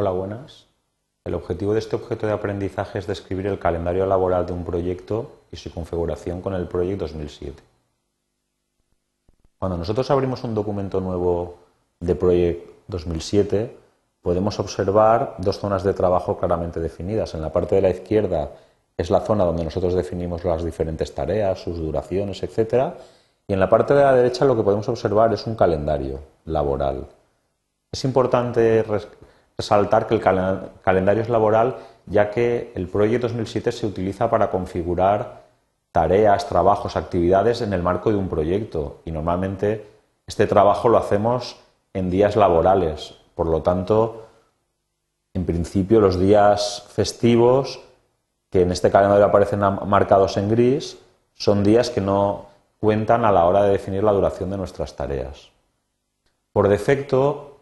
Hola, buenas. El objetivo de este objeto de aprendizaje es describir el calendario laboral de un proyecto y su configuración con el Project 2007. Cuando nosotros abrimos un documento nuevo de Project 2007, podemos observar dos zonas de trabajo claramente definidas. En la parte de la izquierda es la zona donde nosotros definimos las diferentes tareas, sus duraciones, etc. Y en la parte de la derecha lo que podemos observar es un calendario laboral. Es importante resaltar que el calendario es laboral ya que el Proyecto 2007 se utiliza para configurar tareas, trabajos, actividades en el marco de un proyecto y normalmente este trabajo lo hacemos en días laborales. Por lo tanto, en principio los días festivos que en este calendario aparecen marcados en gris son días que no cuentan a la hora de definir la duración de nuestras tareas. Por defecto,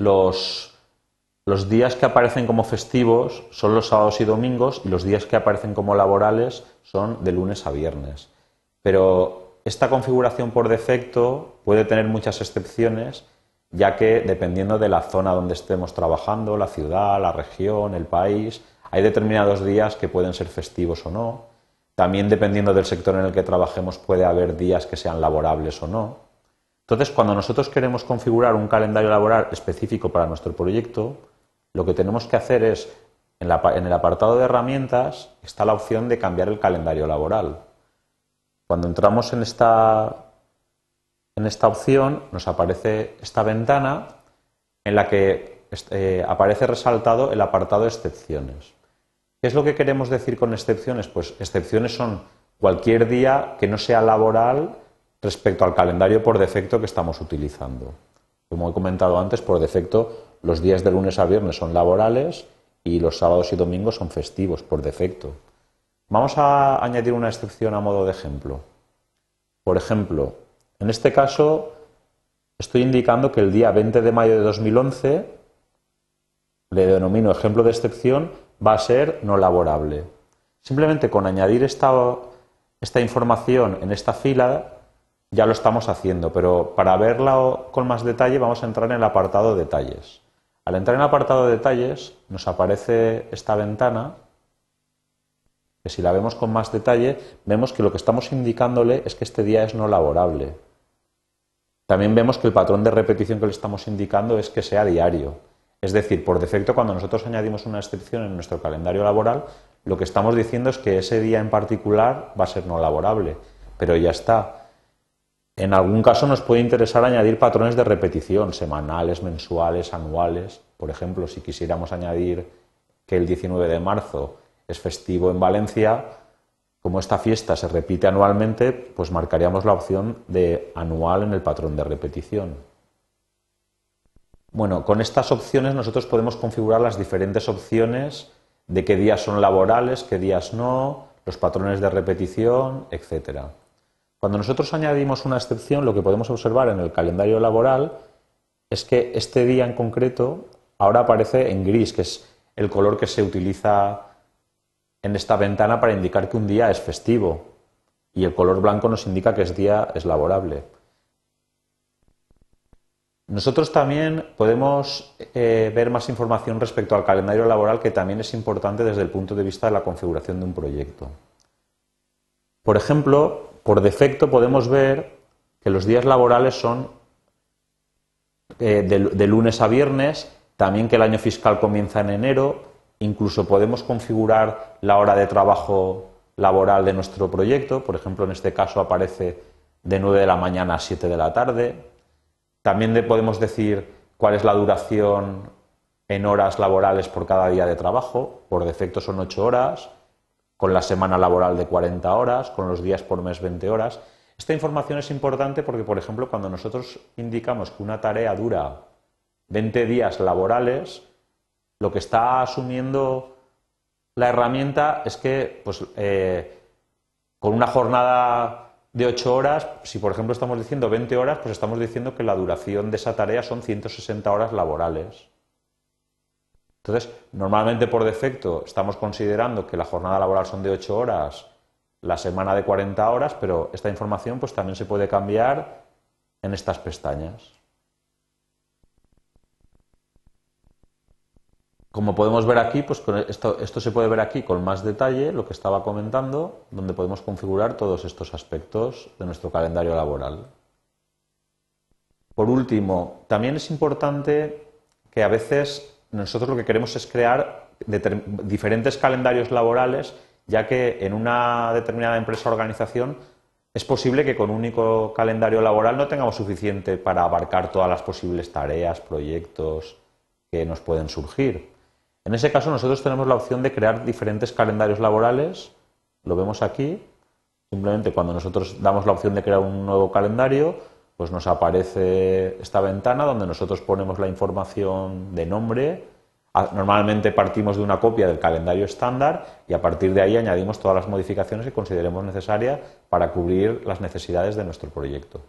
los, días que aparecen como festivos son los sábados y domingos y los días que aparecen como laborales son de lunes a viernes. Pero esta configuración por defecto puede tener muchas excepciones, ya que dependiendo de la zona donde estemos trabajando, la ciudad, la región, el país, hay determinados días que pueden ser festivos o no. También dependiendo del sector en el que trabajemos puede haber días que sean laborables o no. Entonces, cuando nosotros queremos configurar un calendario laboral específico para nuestro proyecto, lo que tenemos que hacer es, en, el apartado de herramientas, está la opción de cambiar el calendario laboral. Cuando entramos en esta, en esta opción, nos aparece esta ventana en la que eh, aparece resaltado el apartado excepciones. ¿Qué es lo que queremos decir con excepciones? Pues excepciones son cualquier día que no sea laboral respecto al calendario por defecto que estamos utilizando. Como he comentado antes, por defecto los días de lunes a viernes son laborales y los sábados y domingos son festivos por defecto. Vamos a añadir una excepción a modo de ejemplo. Por ejemplo, en este caso estoy indicando que el día 20 de mayo de 2011, le denomino ejemplo de excepción, va a ser no laborable. Simplemente con añadir esta, esta información en esta fila ya lo estamos haciendo, pero para verla con más detalle vamos a entrar en el apartado detalles. Al entrar en el apartado detalles nos aparece esta ventana que si la vemos con más detalle vemos que lo que estamos indicándole es que este día es no laborable. También vemos que el patrón de repetición que le estamos indicando es que sea diario. Es decir, por defecto cuando nosotros añadimos una excepción en nuestro calendario laboral, lo que estamos diciendo es que ese día en particular va a ser no laborable, pero ya está. En algún caso nos puede interesar añadir patrones de repetición, semanales, mensuales, anuales. Por ejemplo, si quisiéramos añadir que el 19 de marzo es festivo en Valencia, como esta fiesta se repite anualmente, pues marcaríamos la opción de anual en el patrón de repetición. Bueno, con estas opciones nosotros podemos configurar las diferentes opciones de qué días son laborales, qué días no, los patrones de repetición, etcétera. Cuando nosotros añadimos una excepción, lo que podemos observar en el calendario laboral es que este día en concreto ahora aparece en gris, que es el color que se utiliza en esta ventana para indicar que un día es festivo y el color blanco nos indica que ese día es laborable. Nosotros también podemos eh, ver más información respecto al calendario laboral que también es importante desde el punto de vista de la configuración de un proyecto. Por ejemplo, por defecto podemos ver que los días laborales son eh, de, lunes a viernes, también que el año fiscal comienza en enero, incluso podemos configurar la hora de trabajo laboral de nuestro proyecto, por ejemplo, en este caso aparece de 9 de la mañana a 7 de la tarde. También podemos decir cuál es la duración en horas laborales por cada día de trabajo, por defecto son 8 horas con la semana laboral de 40 horas, con los días por mes 20 horas. Esta información es importante porque, por ejemplo, cuando nosotros indicamos que una tarea dura 20 días laborales, lo que está asumiendo la herramienta es que, pues, eh, con una jornada de 8 horas, si por ejemplo estamos diciendo 20 horas, pues estamos diciendo que la duración de esa tarea son 160 horas laborales. Entonces, normalmente por defecto estamos considerando que la jornada laboral son de 8 horas, la semana de 40 horas, pero esta información pues también se puede cambiar en estas pestañas. Como podemos ver aquí, pues esto, esto se puede ver aquí con más detalle, lo que estaba comentando, donde podemos configurar todos estos aspectos de nuestro calendario laboral. Por último, también es importante que a veces nosotros lo que queremos es crear diferentes calendarios laborales, ya que en una determinada empresa o organización es posible que con un único calendario laboral no tengamos suficiente para abarcar todas las posibles tareas, proyectos que nos pueden surgir. En ese caso nosotros tenemos la opción de crear diferentes calendarios laborales, lo vemos aquí, simplemente cuando nosotros damos la opción de crear un nuevo calendario, pues nos aparece esta ventana donde nosotros ponemos la información de nombre, Normalmente partimos de una copia del calendario estándar y a partir de ahí añadimos todas las modificaciones que consideremos necesarias para cubrir las necesidades de nuestro proyecto.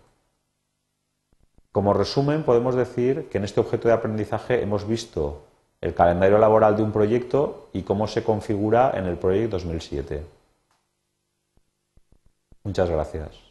Como resumen, podemos decir que en este objeto de aprendizaje hemos visto el calendario laboral de un proyecto y cómo se configura en el proyecto 2007. Muchas gracias.